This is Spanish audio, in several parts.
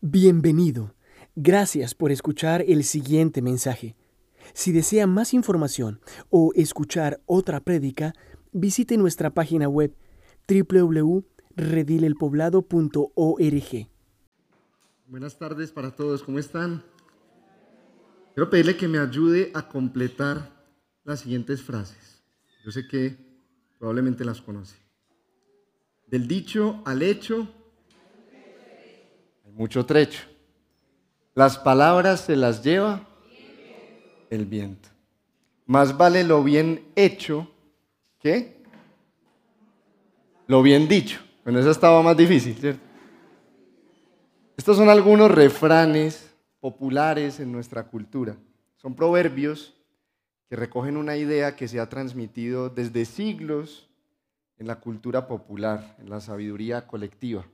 Bienvenido. Gracias por escuchar el siguiente mensaje. Si desea más información o escuchar otra prédica, visite nuestra página web www.redilelpoblado.org. Buenas tardes para todos, ¿cómo están? Quiero pedirle que me ayude a completar las siguientes frases. Yo sé que probablemente las conoce. Del dicho al hecho mucho trecho. Las palabras se las lleva el viento. Más vale lo bien hecho que lo bien dicho. Bueno, eso estaba más difícil, ¿cierto? Estos son algunos refranes populares en nuestra cultura. Son proverbios que recogen una idea que se ha transmitido desde siglos en la cultura popular, en la sabiduría colectiva.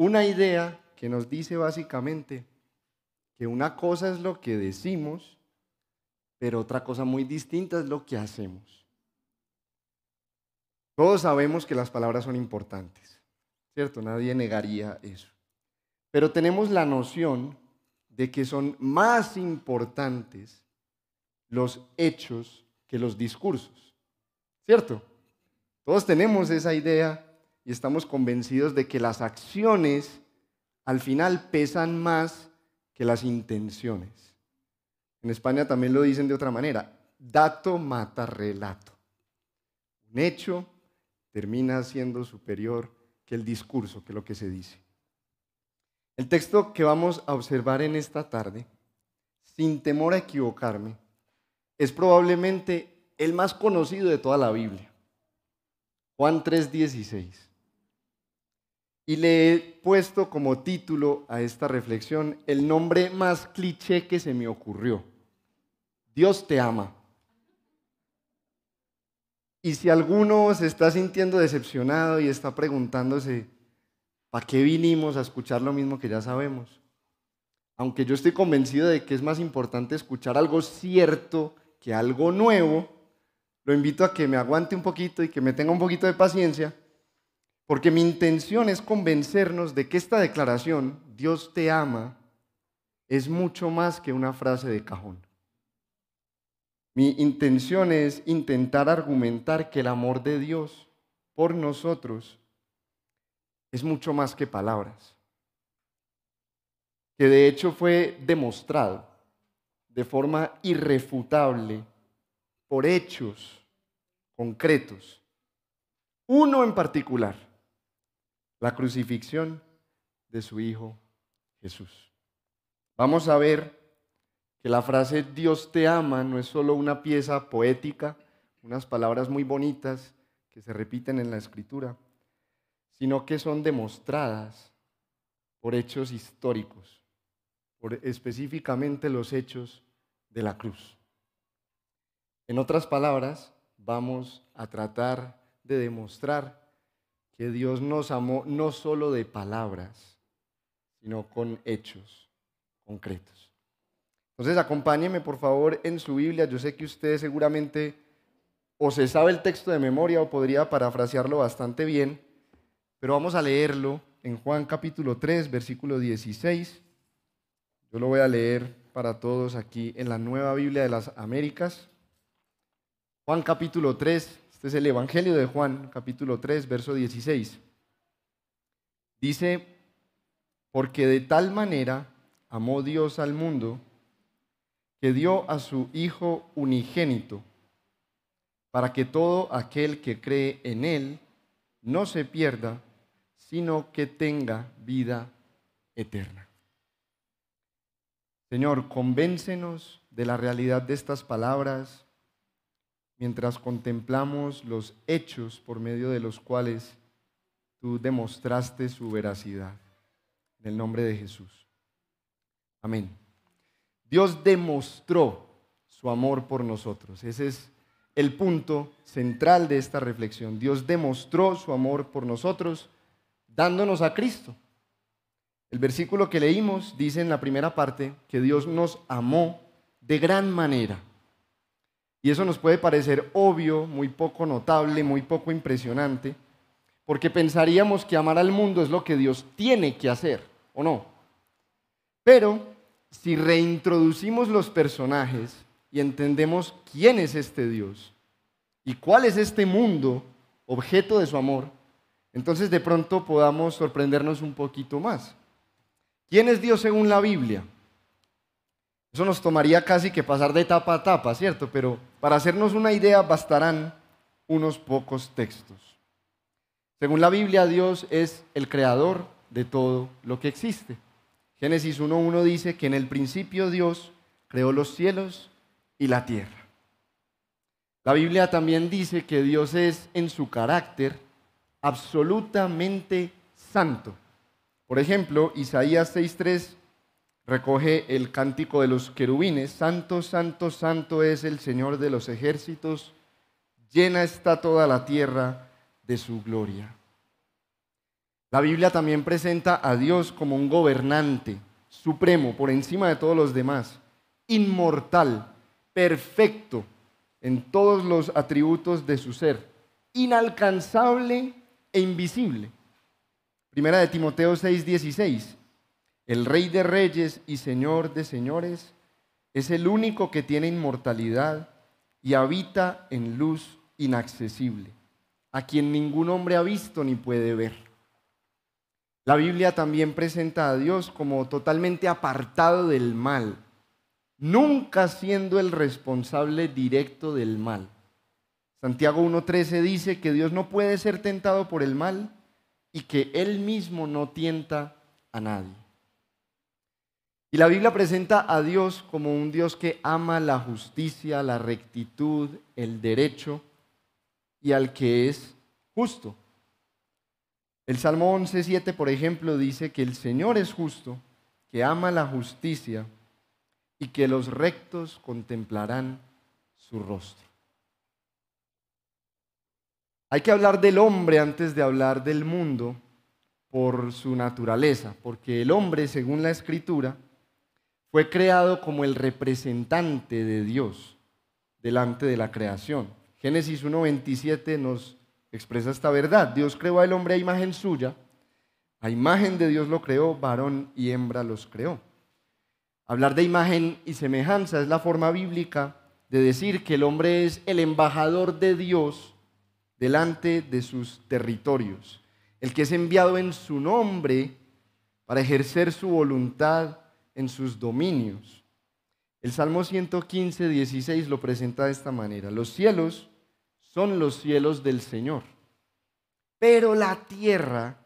Una idea que nos dice básicamente que una cosa es lo que decimos, pero otra cosa muy distinta es lo que hacemos. Todos sabemos que las palabras son importantes, ¿cierto? Nadie negaría eso. Pero tenemos la noción de que son más importantes los hechos que los discursos. ¿Cierto? Todos tenemos esa idea y estamos convencidos de que las acciones al final pesan más que las intenciones. En España también lo dicen de otra manera, dato mata relato. Un hecho termina siendo superior que el discurso, que lo que se dice. El texto que vamos a observar en esta tarde, sin temor a equivocarme, es probablemente el más conocido de toda la Biblia. Juan 3:16. Y le he puesto como título a esta reflexión el nombre más cliché que se me ocurrió. Dios te ama. Y si alguno se está sintiendo decepcionado y está preguntándose, ¿para qué vinimos a escuchar lo mismo que ya sabemos? Aunque yo estoy convencido de que es más importante escuchar algo cierto que algo nuevo, lo invito a que me aguante un poquito y que me tenga un poquito de paciencia, porque mi intención es convencernos de que esta declaración, Dios te ama, es mucho más que una frase de cajón. Mi intención es intentar argumentar que el amor de Dios por nosotros es mucho más que palabras, que de hecho fue demostrado de forma irrefutable por hechos concretos. Uno en particular, la crucifixión de su Hijo Jesús. Vamos a ver que la frase Dios te ama no es solo una pieza poética, unas palabras muy bonitas que se repiten en la escritura, sino que son demostradas por hechos históricos por específicamente los hechos de la cruz. En otras palabras, vamos a tratar de demostrar que Dios nos amó no solo de palabras, sino con hechos concretos. Entonces, acompáñeme por favor en su Biblia. Yo sé que usted seguramente o se sabe el texto de memoria o podría parafrasearlo bastante bien, pero vamos a leerlo en Juan capítulo 3, versículo 16 yo lo voy a leer para todos aquí en la Nueva Biblia de las Américas. Juan capítulo 3, este es el Evangelio de Juan, capítulo 3, verso 16. Dice, porque de tal manera amó Dios al mundo que dio a su Hijo unigénito, para que todo aquel que cree en Él no se pierda, sino que tenga vida eterna. Señor, convéncenos de la realidad de estas palabras mientras contemplamos los hechos por medio de los cuales tú demostraste su veracidad. En el nombre de Jesús. Amén. Dios demostró su amor por nosotros. Ese es el punto central de esta reflexión. Dios demostró su amor por nosotros dándonos a Cristo. El versículo que leímos dice en la primera parte que Dios nos amó de gran manera. Y eso nos puede parecer obvio, muy poco notable, muy poco impresionante, porque pensaríamos que amar al mundo es lo que Dios tiene que hacer. ¿o no? Pero si reintroducimos los personajes y entendemos quién es este Dios y cuál es este mundo, objeto de su amor, entonces de pronto podamos sorprendernos un poquito más. ¿Quién es Dios según la Biblia? Eso nos tomaría casi que pasar de etapa a etapa, ¿cierto? Pero para hacernos una idea bastarán unos pocos textos. Según la Biblia, Dios es el creador de todo lo que existe. Génesis 1.1 dice que en el principio Dios creó los cielos y la tierra. La Biblia también dice que Dios es en su carácter absolutamente santo. Por ejemplo, Isaías 6.3 recoge el cántico de los querubines, Santo, Santo, Santo es el Señor de los ejércitos, llena está toda la tierra de su gloria. La Biblia también presenta a Dios como un gobernante supremo por encima de todos los demás, inmortal, perfecto en todos los atributos de su ser, inalcanzable e invisible. Primera de Timoteo 6:16. El Rey de Reyes y Señor de Señores es el único que tiene inmortalidad y habita en luz inaccesible, a quien ningún hombre ha visto ni puede ver. La Biblia también presenta a Dios como totalmente apartado del mal, nunca siendo el responsable directo del mal. Santiago 1.13 dice que Dios no puede ser tentado por el mal y que Él mismo no tienta a nadie. Y la Biblia presenta a Dios como un Dios que ama la justicia, la rectitud, el derecho y al que es justo. El Salmo 11.7, por ejemplo, dice que el Señor es justo, que ama la justicia y que los rectos contemplarán su rostro. Hay que hablar del hombre antes de hablar del mundo por su naturaleza, porque el hombre, según la escritura, fue creado como el representante de Dios delante de la creación. Génesis 1.27 nos expresa esta verdad. Dios creó al hombre a imagen suya, a imagen de Dios lo creó, varón y hembra los creó. Hablar de imagen y semejanza es la forma bíblica de decir que el hombre es el embajador de Dios delante de sus territorios, el que es enviado en su nombre para ejercer su voluntad en sus dominios. El Salmo 115, 16 lo presenta de esta manera. Los cielos son los cielos del Señor, pero la tierra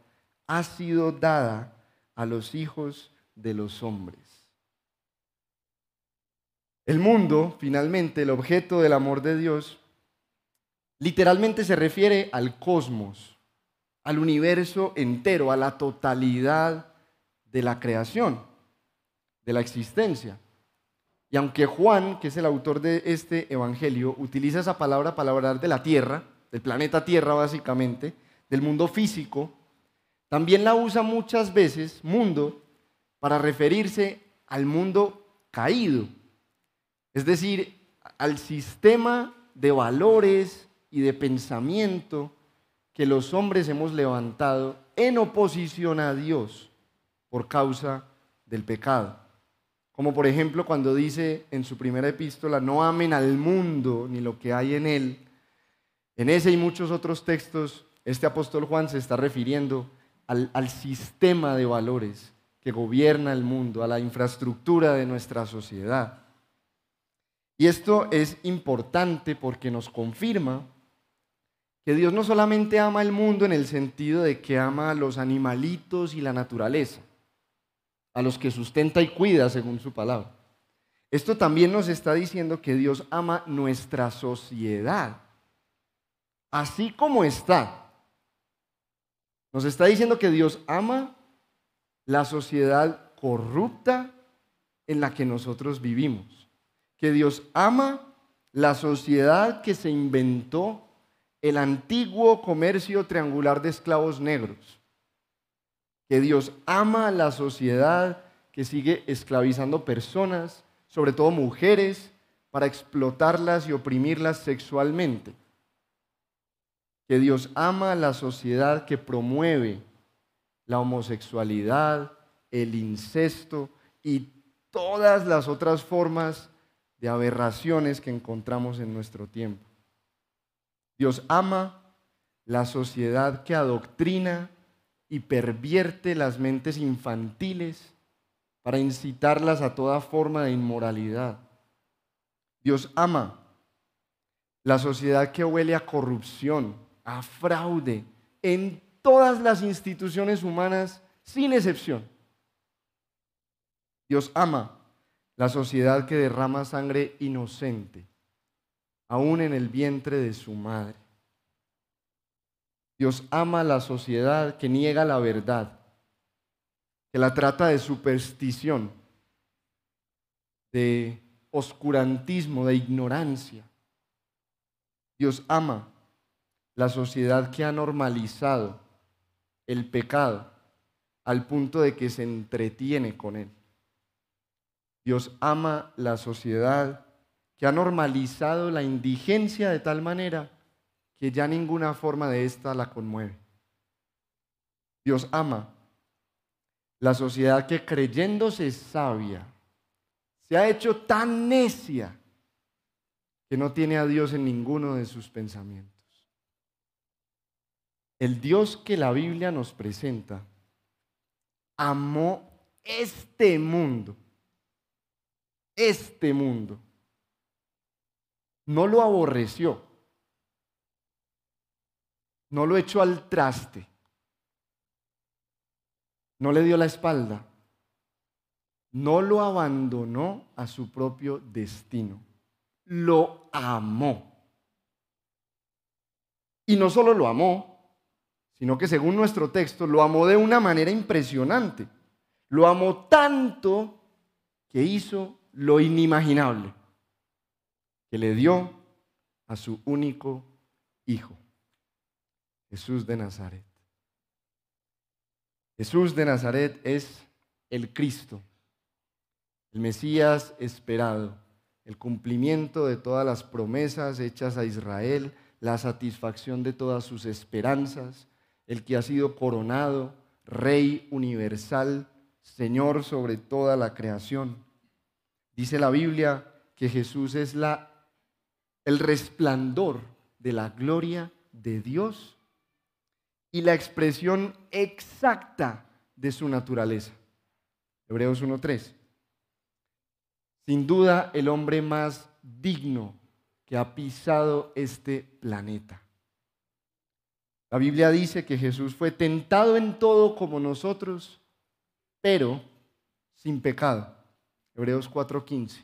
ha sido dada a los hijos de los hombres. El mundo, finalmente, el objeto del amor de Dios, literalmente se refiere al cosmos, al universo entero, a la totalidad de la creación de la existencia. Y aunque Juan, que es el autor de este evangelio, utiliza esa palabra para hablar de la tierra, del planeta Tierra básicamente, del mundo físico, también la usa muchas veces, mundo, para referirse al mundo caído, es decir, al sistema de valores y de pensamiento que los hombres hemos levantado en oposición a Dios por causa del pecado. Como por ejemplo cuando dice en su primera epístola, no amen al mundo ni lo que hay en él. En ese y muchos otros textos, este apóstol Juan se está refiriendo al, sistema de valores que gobierna el mundo, a la infraestructura de nuestra sociedad. Y esto es importante porque nos confirma que Dios no solamente ama el mundo en el sentido de que ama a los animalitos y la naturaleza, a los que sustenta y cuida según su palabra. Esto también nos está diciendo que Dios ama nuestra sociedad, así como está. Nos está diciendo que Dios ama la sociedad corrupta en la que nosotros vivimos, que Dios ama la sociedad que se inventó el antiguo comercio triangular de esclavos negros que Dios ama a la sociedad que sigue esclavizando personas, sobre todo mujeres, para explotarlas y oprimirlas sexualmente. Que Dios ama a la sociedad que promueve la homosexualidad, el incesto y todas las otras formas de aberraciones que encontramos en nuestro tiempo. Dios ama la sociedad que adoctrina y pervierte las mentes infantiles para incitarlas a toda forma de inmoralidad. Dios ama la sociedad que huele a corrupción, a fraude en todas las instituciones humanas sin excepción. Dios ama la sociedad que derrama sangre inocente, aún en el vientre de su madre. Dios ama la sociedad que niega la verdad, que la trata de superstición, de oscurantismo, de ignorancia. Dios ama la sociedad que ha normalizado el pecado al punto de que se entretiene con él. Dios ama la sociedad que ha normalizado la indigencia de tal manera que ya ninguna forma de esta la conmueve. Dios ama la sociedad que creyéndose sabia se ha hecho tan necia que no tiene a Dios en ninguno de sus pensamientos. El Dios que la Biblia nos presenta amó este mundo, este mundo. No lo aborreció, no lo echó al traste, no le dio la espalda, no lo abandonó a su propio destino, lo amó. Y no solo lo amó, sino que según nuestro texto lo amó de una manera impresionante. Lo amó tanto que hizo lo inimaginable, que le dio a su único hijo, Jesús de Nazaret. Jesús de Nazaret es el Cristo, el Mesías esperado, el cumplimiento de todas las promesas hechas a Israel, la satisfacción de todas sus esperanzas, el que ha sido coronado, Rey universal, Señor sobre toda la creación. Dice la Biblia que Jesús es la, el resplandor de la gloria de Dios y la expresión exacta de su naturaleza. Hebreos 1.3. Sin duda el hombre más digno que ha pisado este planeta. La Biblia dice que Jesús fue tentado en todo como nosotros, pero sin pecado. Hebreos 4:15.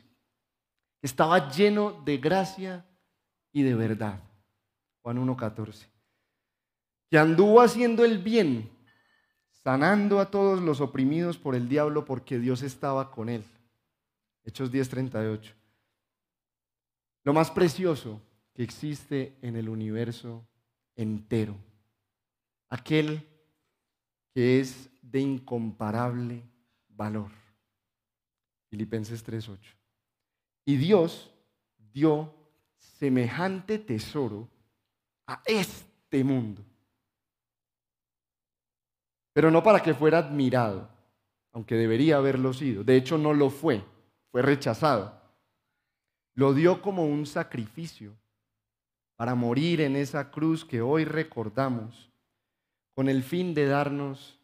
Estaba lleno de gracia y de verdad. Juan 1:14. Que anduvo haciendo el bien, sanando a todos los oprimidos por el diablo porque Dios estaba con él. Hechos 10:38. Lo más precioso que existe en el universo entero aquel que es de incomparable valor. Filipenses 3:8. Y Dios dio semejante tesoro a este mundo. Pero no para que fuera admirado, aunque debería haberlo sido. De hecho, no lo fue, fue rechazado. Lo dio como un sacrificio para morir en esa cruz que hoy recordamos con el fin de darnos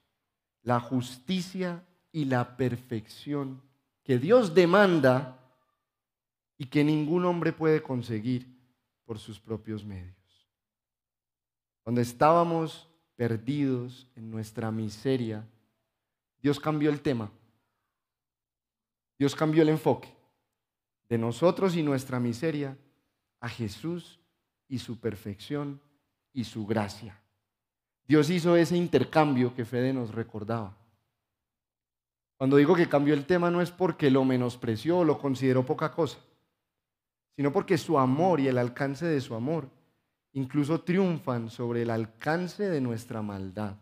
la justicia y la perfección que Dios demanda y que ningún hombre puede conseguir por sus propios medios. Cuando estábamos perdidos en nuestra miseria, Dios cambió el tema. Dios cambió el enfoque de nosotros y nuestra miseria a Jesús y su perfección y su gracia. Dios hizo ese intercambio que Fede nos recordaba. Cuando digo que cambió el tema no es porque lo menospreció o lo consideró poca cosa, sino porque su amor y el alcance de su amor incluso triunfan sobre el alcance de nuestra maldad,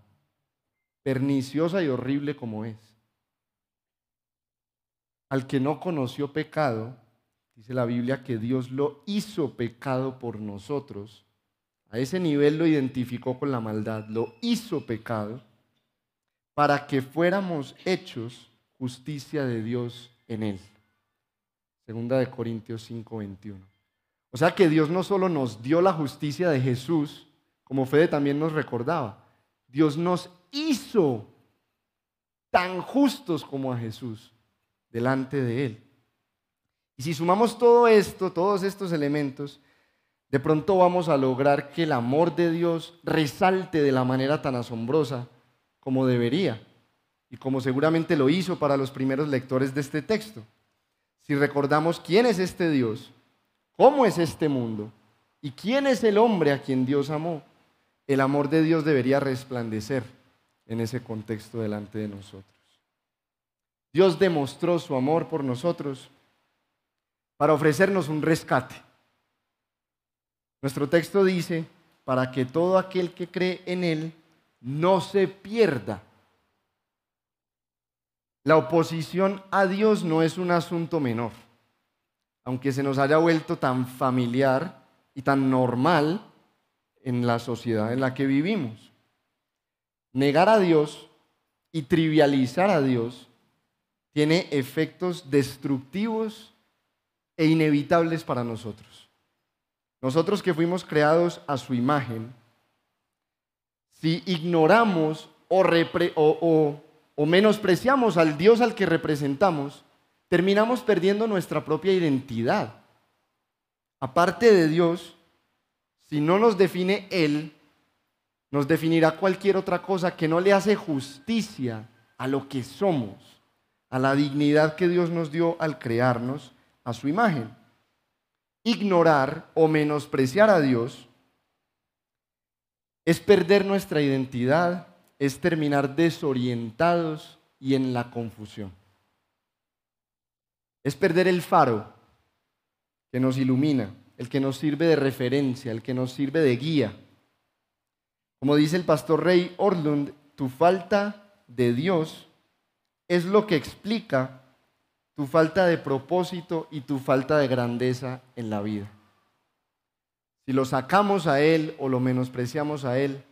perniciosa y horrible como es. Al que no conoció pecado, dice la Biblia que Dios lo hizo pecado por nosotros a ese nivel lo identificó con la maldad, lo hizo pecado, para que fuéramos hechos justicia de Dios en él. Segunda de Corintios 5:21. O sea que Dios no solo nos dio la justicia de Jesús, como Fede también nos recordaba, Dios nos hizo tan justos como a Jesús delante de Él. Y si sumamos todo esto, todos estos elementos, de pronto vamos a lograr que el amor de Dios resalte de la manera tan asombrosa como debería y como seguramente lo hizo para los primeros lectores de este texto. Si recordamos quién es este Dios, cómo es este mundo y quién es el hombre a quien Dios amó, el amor de Dios debería resplandecer en ese contexto delante de nosotros. Dios demostró su amor por nosotros para ofrecernos un rescate. Nuestro texto dice, para que todo aquel que cree en Él no se pierda. La oposición a Dios no es un asunto menor, aunque se nos haya vuelto tan familiar y tan normal en la sociedad en la que vivimos. Negar a Dios y trivializar a Dios tiene efectos destructivos e inevitables para nosotros. Nosotros que fuimos creados a su imagen, si ignoramos o, menospreciamos al Dios al que representamos, terminamos perdiendo nuestra propia identidad. Aparte de Dios, si no nos define Él, nos definirá cualquier otra cosa que no le hace justicia a lo que somos, a la dignidad que Dios nos dio al crearnos a su imagen. Ignorar o menospreciar a Dios es perder nuestra identidad, es terminar desorientados y en la confusión. Es perder el faro que nos ilumina, el que nos sirve de referencia, el que nos sirve de guía. Como dice el pastor Rey Orlund, tu falta de Dios es lo que explica tu falta de propósito y tu falta de grandeza en la vida. Si lo sacamos a Él o lo menospreciamos a Él,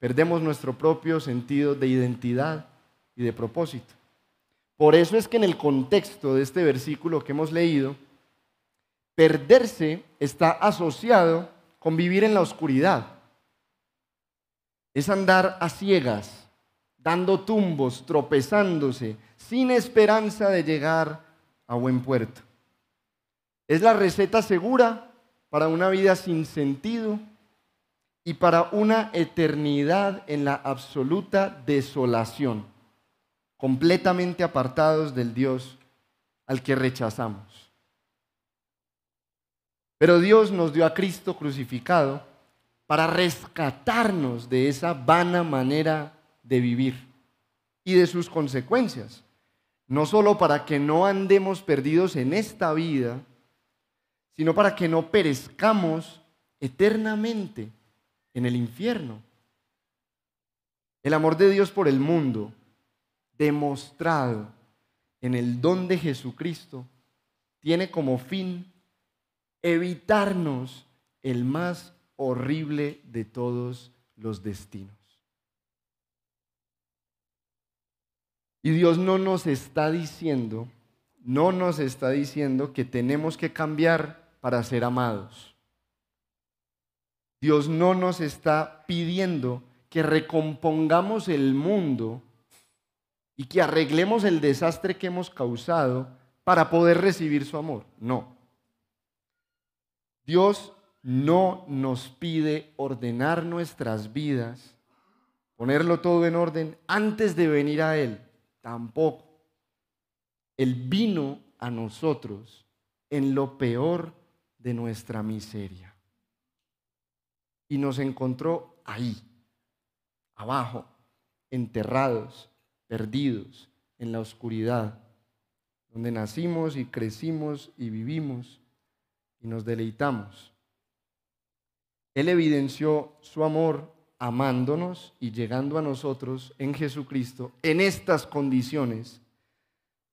perdemos nuestro propio sentido de identidad y de propósito. Por eso es que en el contexto de este versículo que hemos leído, perderse está asociado con vivir en la oscuridad. Es andar a ciegas, dando tumbos, tropezándose, sin esperanza de llegar a buen puerto. Es la receta segura para una vida sin sentido y para una eternidad en la absoluta desolación, completamente apartados del Dios al que rechazamos. Pero Dios nos dio a Cristo crucificado para rescatarnos de esa vana manera de vivir y de sus consecuencias no solo para que no andemos perdidos en esta vida, sino para que no perezcamos eternamente en el infierno. El amor de Dios por el mundo, demostrado en el don de Jesucristo, tiene como fin evitarnos el más horrible de todos los destinos. Y Dios no nos está diciendo, no nos está diciendo que tenemos que cambiar para ser amados. Dios no nos está pidiendo que recompongamos el mundo y que arreglemos el desastre que hemos causado para poder recibir su amor. No. Dios no nos pide ordenar nuestras vidas, ponerlo todo en orden antes de venir a Él. Tampoco. Él vino a nosotros en lo peor de nuestra miseria. Y nos encontró ahí, abajo, enterrados, perdidos, en la oscuridad, donde nacimos y crecimos y vivimos y nos deleitamos. Él evidenció su amor amándonos y llegando a nosotros en Jesucristo en estas condiciones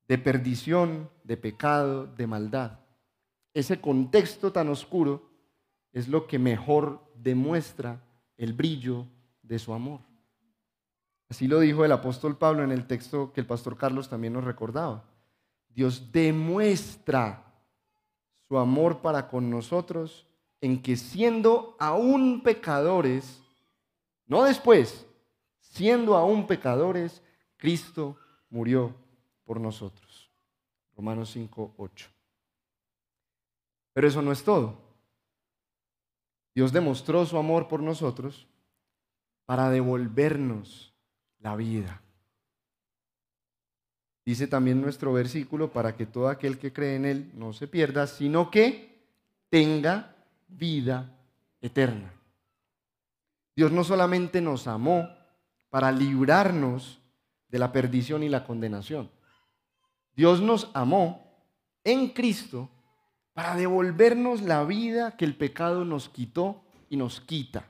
de perdición, de pecado, de maldad. Ese contexto tan oscuro es lo que mejor demuestra el brillo de su amor. Así lo dijo el apóstol Pablo en el texto que el pastor Carlos también nos recordaba. Dios demuestra su amor para con nosotros en que siendo aún pecadores, no después, siendo aún pecadores, Cristo murió por nosotros. Romanos 5, 8. Pero eso no es todo. Dios demostró su amor por nosotros para devolvernos la vida. Dice también nuestro versículo, para que todo aquel que cree en Él no se pierda, sino que tenga vida eterna. Dios no solamente nos amó para librarnos de la perdición y la condenación. Dios nos amó en Cristo para devolvernos la vida que el pecado nos quitó y nos quita,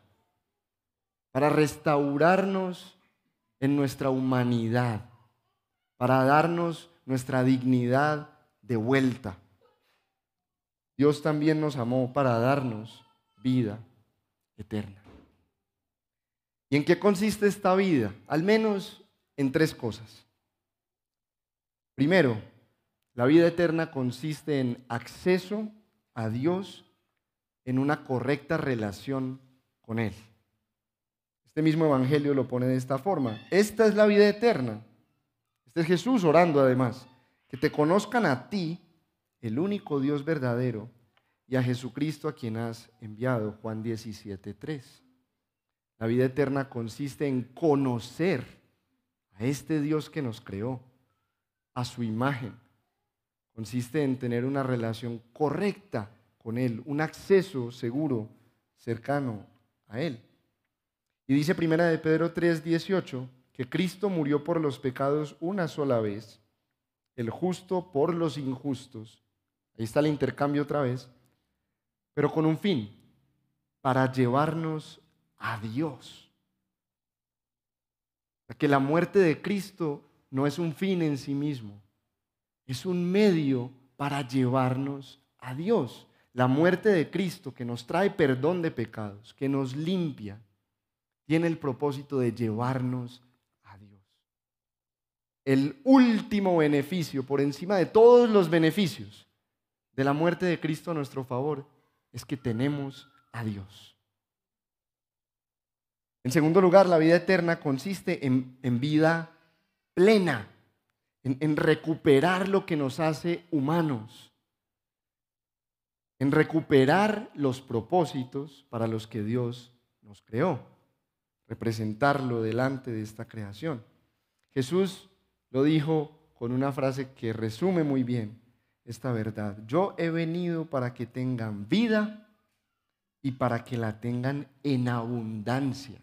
para restaurarnos en nuestra humanidad, para darnos nuestra dignidad de vuelta. Dios también nos amó para darnos vida eterna. ¿Y en qué consiste esta vida? Al menos en tres cosas. Primero, la vida eterna consiste en acceso a Dios en una correcta relación con Él. Este mismo Evangelio lo pone de esta forma. Esta es la vida eterna. Este es Jesús orando además. Que te conozcan a ti, el único Dios verdadero, y a Jesucristo a quien has enviado. Juan 17, 3. La vida eterna consiste en conocer a este Dios que nos creó, a su imagen. Consiste en tener una relación correcta con Él, un acceso seguro, cercano a Él. Y dice primera de Pedro 3, 18, que Cristo murió por los pecados una sola vez, el justo por los injustos. Ahí está el intercambio otra vez, pero con un fin, para llevarnos a Dios. Que la muerte de Cristo no es un fin en sí mismo, es un medio para llevarnos a Dios. La muerte de Cristo que nos trae perdón de pecados, que nos limpia, tiene el propósito de llevarnos a Dios. El último beneficio, por encima de todos los beneficios de la muerte de Cristo a nuestro favor, es que tenemos a Dios. En segundo lugar, la vida eterna consiste en, vida plena, en, en recuperar lo que nos hace humanos, en recuperar los propósitos para los que Dios nos creó, representarlo delante de esta creación. Jesús lo dijo con una frase que resume muy bien esta verdad. Yo he venido para que tengan vida y para que la tengan en abundancia.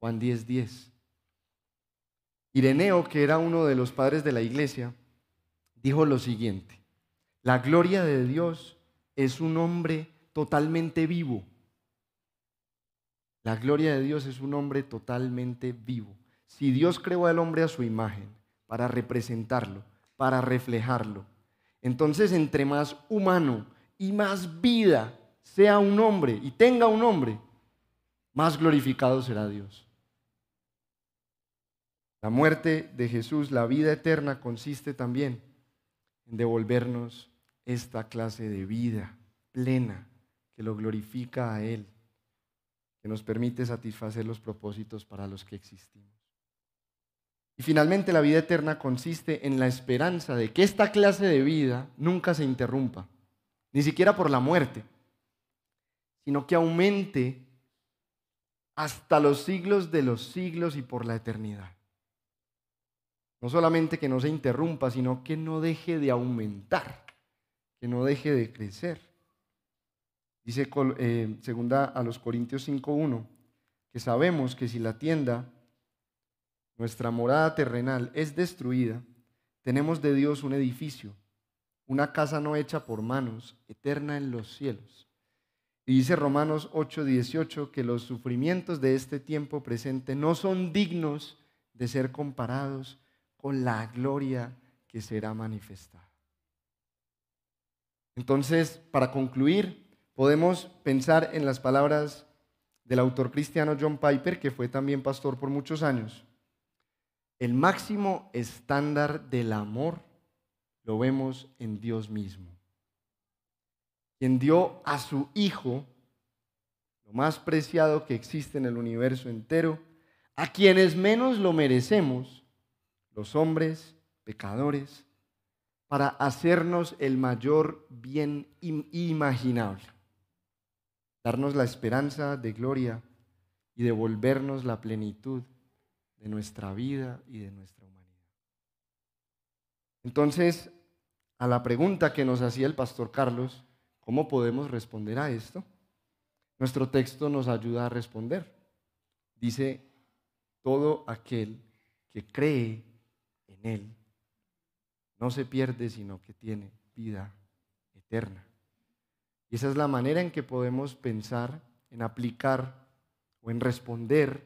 Juan 10:10. 10. Ireneo, que era uno de los padres de la iglesia, dijo lo siguiente, la gloria de Dios es un hombre totalmente vivo. La gloria de Dios es un hombre totalmente vivo. Si Dios creó al hombre a su imagen para representarlo, para reflejarlo, entonces entre más humano y más vida sea un hombre y tenga un hombre, más glorificado será Dios. La muerte de Jesús, la vida eterna, consiste también en devolvernos esta clase de vida plena que lo glorifica a Él, que nos permite satisfacer los propósitos para los que existimos. Y finalmente la vida eterna consiste en la esperanza de que esta clase de vida nunca se interrumpa, ni siquiera por la muerte, sino que aumente hasta los siglos de los siglos y por la eternidad. No solamente que no se interrumpa, sino que no deje de aumentar, que no deje de crecer. Dice eh, segunda a los Corintios 5.1, que sabemos que si la tienda, nuestra morada terrenal, es destruida, tenemos de Dios un edificio, una casa no hecha por manos, eterna en los cielos. Y dice Romanos 8:18 que los sufrimientos de este tiempo presente no son dignos de ser comparados con la gloria que será manifestada. Entonces, para concluir, podemos pensar en las palabras del autor cristiano John Piper, que fue también pastor por muchos años, El máximo estándar del amor lo vemos en Dios mismo, quien dio a su Hijo, lo más preciado que existe en el universo entero, a quienes menos lo merecemos, los hombres pecadores, para hacernos el mayor bien imaginable, darnos la esperanza de gloria y devolvernos la plenitud de nuestra vida y de nuestra humanidad. Entonces, a la pregunta que nos hacía el pastor Carlos, ¿cómo podemos responder a esto? Nuestro texto nos ayuda a responder. Dice, todo aquel que cree en Él no se pierde, sino que tiene vida eterna. Y esa es la manera en que podemos pensar en aplicar o en responder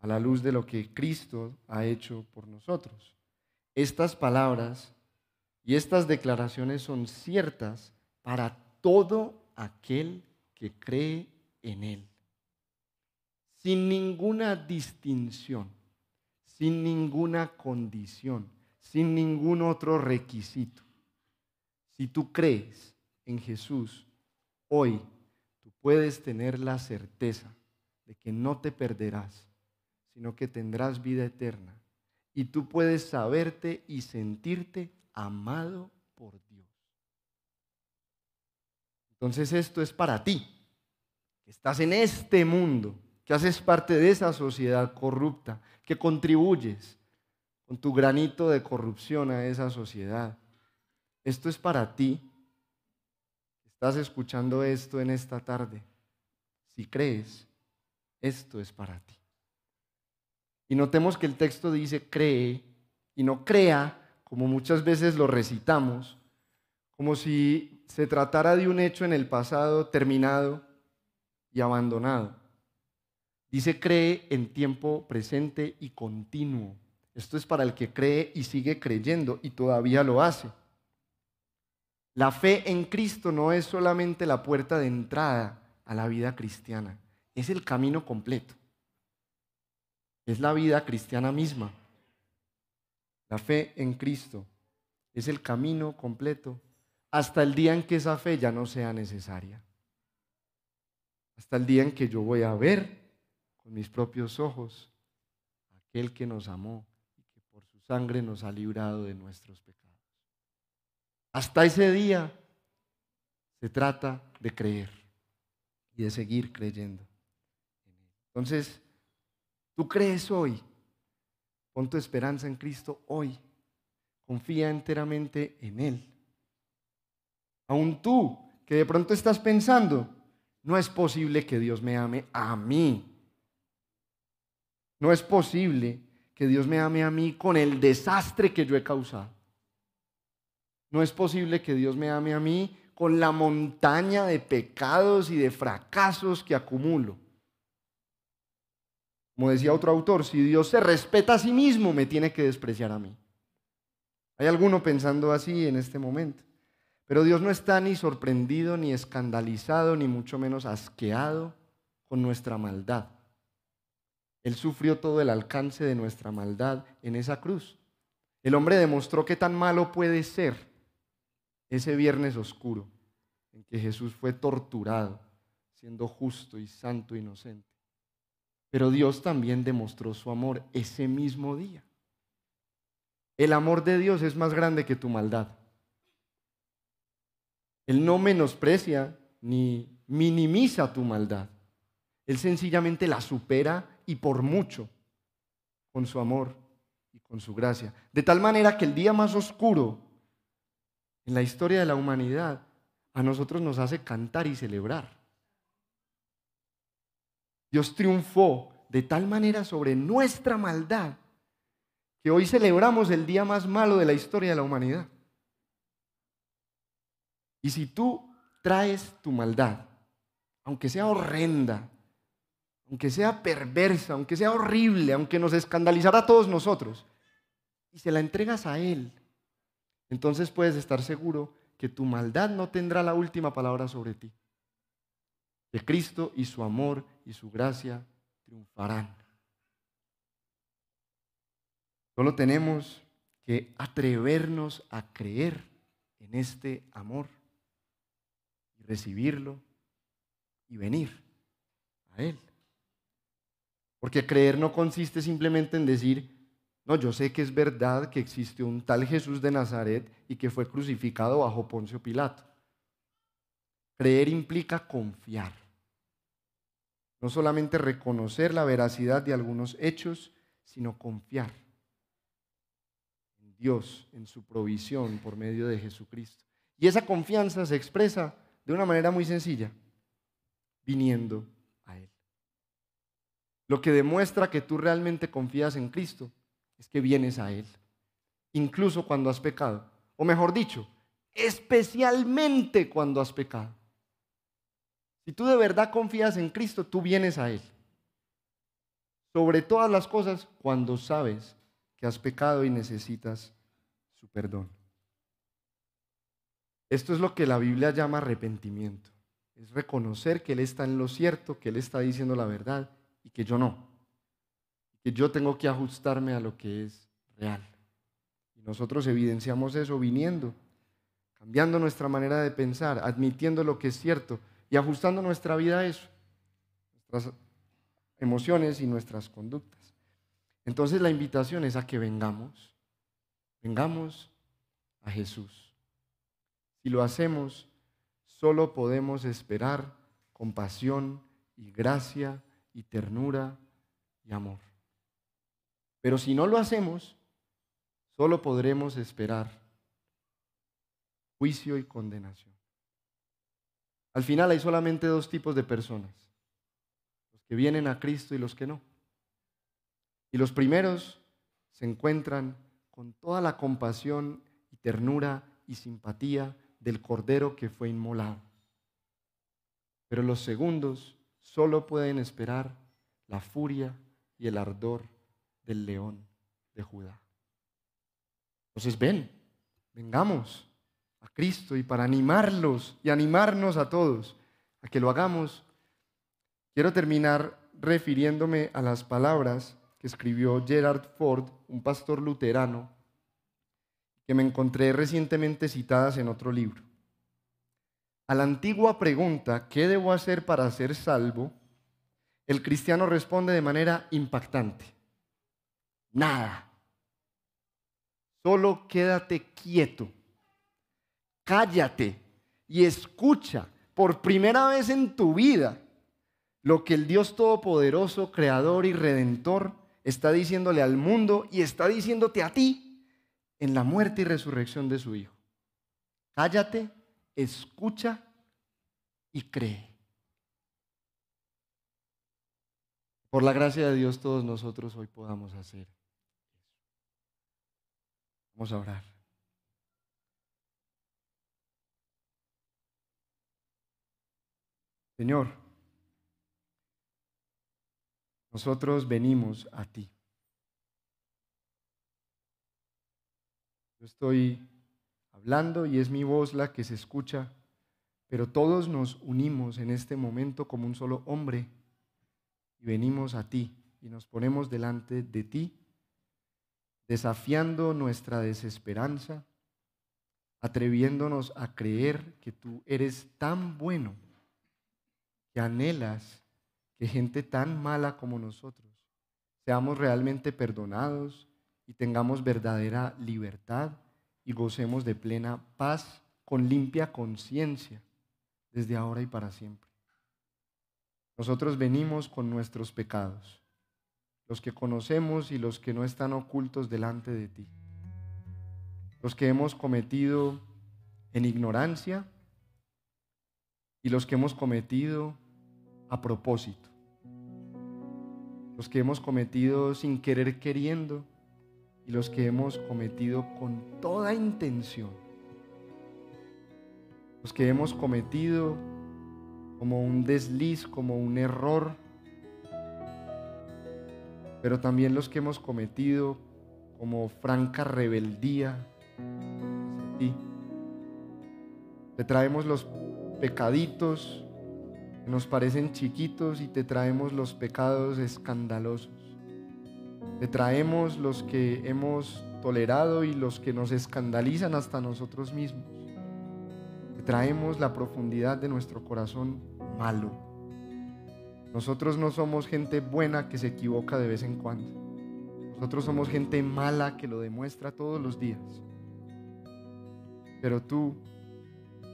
a la luz de lo que Cristo ha hecho por nosotros. Estas palabras y estas declaraciones son ciertas para todo aquel que cree en Él, sin ninguna distinción, sin ninguna condición, sin ningún otro requisito. Si tú crees en Jesús, hoy tú puedes tener la certeza de que no te perderás, sino que tendrás vida eterna. Y tú puedes saberte y sentirte amado por Dios. Entonces esto es para ti, que estás en este mundo, que haces parte de esa sociedad corrupta, que contribuyes con tu granito de corrupción a esa sociedad. Esto es para ti. Estás escuchando esto en esta tarde. Si crees, esto es para ti. Y notemos que el texto dice cree y no crea, como muchas veces lo recitamos, como si se tratara de un hecho en el pasado terminado y abandonado. Dice cree en tiempo presente y continuo. Esto es para el que cree y sigue creyendo y todavía lo hace. La fe en Cristo no es solamente la puerta de entrada a la vida cristiana, es el camino completo es la vida cristiana misma. La fe en Cristo es el camino completo hasta el día en que esa fe ya no sea necesaria. Hasta el día en que yo voy a ver con mis propios ojos a aquel que nos amó y que por su sangre nos ha librado de nuestros pecados. Hasta ese día se trata de creer y de seguir creyendo. Entonces, Tú crees hoy. Pon tu esperanza en Cristo hoy. Confía enteramente en Él. Aún tú, que de pronto estás pensando, no es posible que Dios me ame a mí. No es posible que Dios me ame a mí con el desastre que yo he causado. No es posible que Dios me ame a mí con la montaña de pecados y de fracasos que acumulo. Como decía otro autor, si Dios se respeta a sí mismo, me tiene que despreciar a mí. Hay alguno pensando así en este momento. Pero Dios no está ni sorprendido, ni escandalizado, ni mucho menos asqueado con nuestra maldad. Él sufrió todo el alcance de nuestra maldad en esa cruz. El hombre demostró qué tan malo puede ser ese viernes oscuro en que Jesús fue torturado, siendo justo y santo inocente. Pero Dios también demostró su amor ese mismo día. El amor de Dios es más grande que tu maldad. Él no menosprecia ni minimiza tu maldad. Él sencillamente la supera y por mucho con su amor y con su gracia. De tal manera que el día más oscuro en la historia de la humanidad a nosotros nos hace cantar y celebrar. Dios triunfó de tal manera sobre nuestra maldad que hoy celebramos el día más malo de la historia de la humanidad. Y si tú traes tu maldad, aunque sea horrenda, aunque sea perversa, aunque sea horrible, aunque nos escandalizara a todos nosotros, y se la entregas a Él, entonces puedes estar seguro que tu maldad no tendrá la última palabra sobre ti de Cristo y su amor y su gracia triunfarán. Solo tenemos que atrevernos a creer en este amor y recibirlo y venir a Él. Porque creer no consiste simplemente en decir, no, yo sé que es verdad que existe un tal Jesús de Nazaret y que fue crucificado bajo Poncio Pilato. Creer implica confiar. No solamente reconocer la veracidad de algunos hechos, sino confiar en Dios, en su provisión por medio de Jesucristo. Y esa confianza se expresa de una manera muy sencilla, viniendo a Él. Lo que demuestra que tú realmente confías en Cristo es que vienes a Él, incluso cuando has pecado. O mejor dicho, especialmente cuando has pecado. Si tú de verdad confías en Cristo, tú vienes a Él. Sobre todas las cosas, cuando sabes que has pecado y necesitas su perdón. Esto es lo que la Biblia llama arrepentimiento. Es reconocer que Él está en lo cierto, que Él está diciendo la verdad y que yo no. Que yo tengo que ajustarme a lo que es real. Y nosotros evidenciamos eso viniendo, cambiando nuestra manera de pensar, admitiendo lo que es cierto y ajustando nuestra vida a eso, nuestras emociones y nuestras conductas. Entonces la invitación es a que vengamos, vengamos a Jesús. Si lo hacemos, solo podemos esperar compasión y gracia y ternura y amor. Pero si no lo hacemos, solo podremos esperar juicio y condenación. Al final hay solamente dos tipos de personas, los que vienen a Cristo y los que no. Y los primeros se encuentran con toda la compasión y ternura y simpatía del Cordero que fue inmolado. Pero los segundos solo pueden esperar la furia y el ardor del león de Judá. Entonces ven, vengamos a Cristo y para animarlos y animarnos a todos a que lo hagamos, quiero terminar refiriéndome a las palabras que escribió Gerard Ford, un pastor luterano, que me encontré recientemente citadas en otro libro. A la antigua pregunta, ¿qué debo hacer para ser salvo? El cristiano responde de manera impactante. Nada. Solo quédate quieto. Cállate y escucha por primera vez en tu vida lo que el Dios Todopoderoso, Creador y Redentor está diciéndole al mundo y está diciéndote a ti en la muerte y resurrección de su Hijo. Cállate, escucha y cree. Por la gracia de Dios todos nosotros hoy podamos hacer. Vamos a orar. Señor, nosotros venimos a ti. Yo estoy hablando y es mi voz la que se escucha, pero todos nos unimos en este momento como un solo hombre y venimos a ti y nos ponemos delante de ti, desafiando nuestra desesperanza, atreviéndonos a creer que tú eres tan bueno que anhelas que gente tan mala como nosotros seamos realmente perdonados y tengamos verdadera libertad y gocemos de plena paz con limpia conciencia desde ahora y para siempre. Nosotros venimos con nuestros pecados, los que conocemos y los que no están ocultos delante de ti, los que hemos cometido en ignorancia y los que hemos cometido a propósito, los que hemos cometido sin querer queriendo y los que hemos cometido con toda intención, los que hemos cometido como un desliz, como un error, pero también los que hemos cometido como franca rebeldía hacia ti. Te traemos los pecaditos que nos parecen chiquitos y te traemos los pecados escandalosos. Te traemos los que hemos tolerado y los que nos escandalizan hasta nosotros mismos. Te traemos la profundidad de nuestro corazón malo. Nosotros no somos gente buena que se equivoca de vez en cuando. Nosotros somos gente mala que lo demuestra todos los días. Pero tú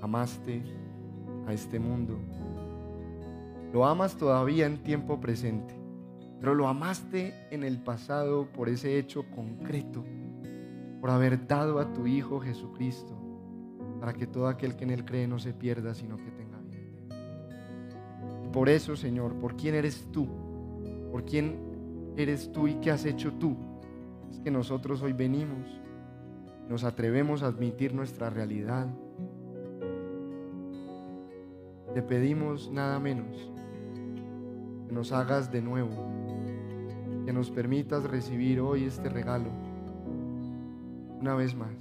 amaste a este mundo. Lo amas todavía en tiempo presente pero lo amaste en el pasado por ese hecho concreto, por haber dado a tu Hijo Jesucristo, para que todo aquel que en Él cree no se pierda, sino que tenga por eso, Señor, por quién eres tú, por quién eres tú y qué has hecho tú, es que nosotros hoy venimos, nos atrevemos a admitir nuestra realidad. Te pedimos nada menos que nos hagas de nuevo que nos permitas recibir hoy este regalo una vez más,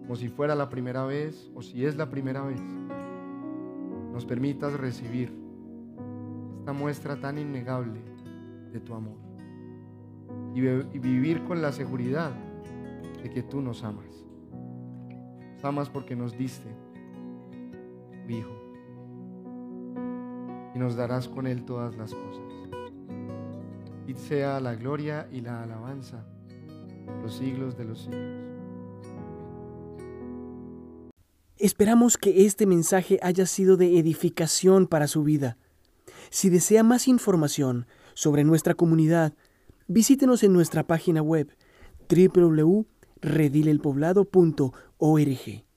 como si fuera la primera vez o si es la primera vez. Nos permitas recibir esta muestra tan innegable de tu amor y, vivir con la seguridad de que tú nos amas. Nos amas porque nos diste tu Hijo y nos darás con Él todas las cosas y sea la gloria y la alabanza los siglos de los siglos. Esperamos que este mensaje haya sido de edificación para su vida. Si desea más información sobre nuestra comunidad, visítenos en nuestra página web www.redilelpoblado.org.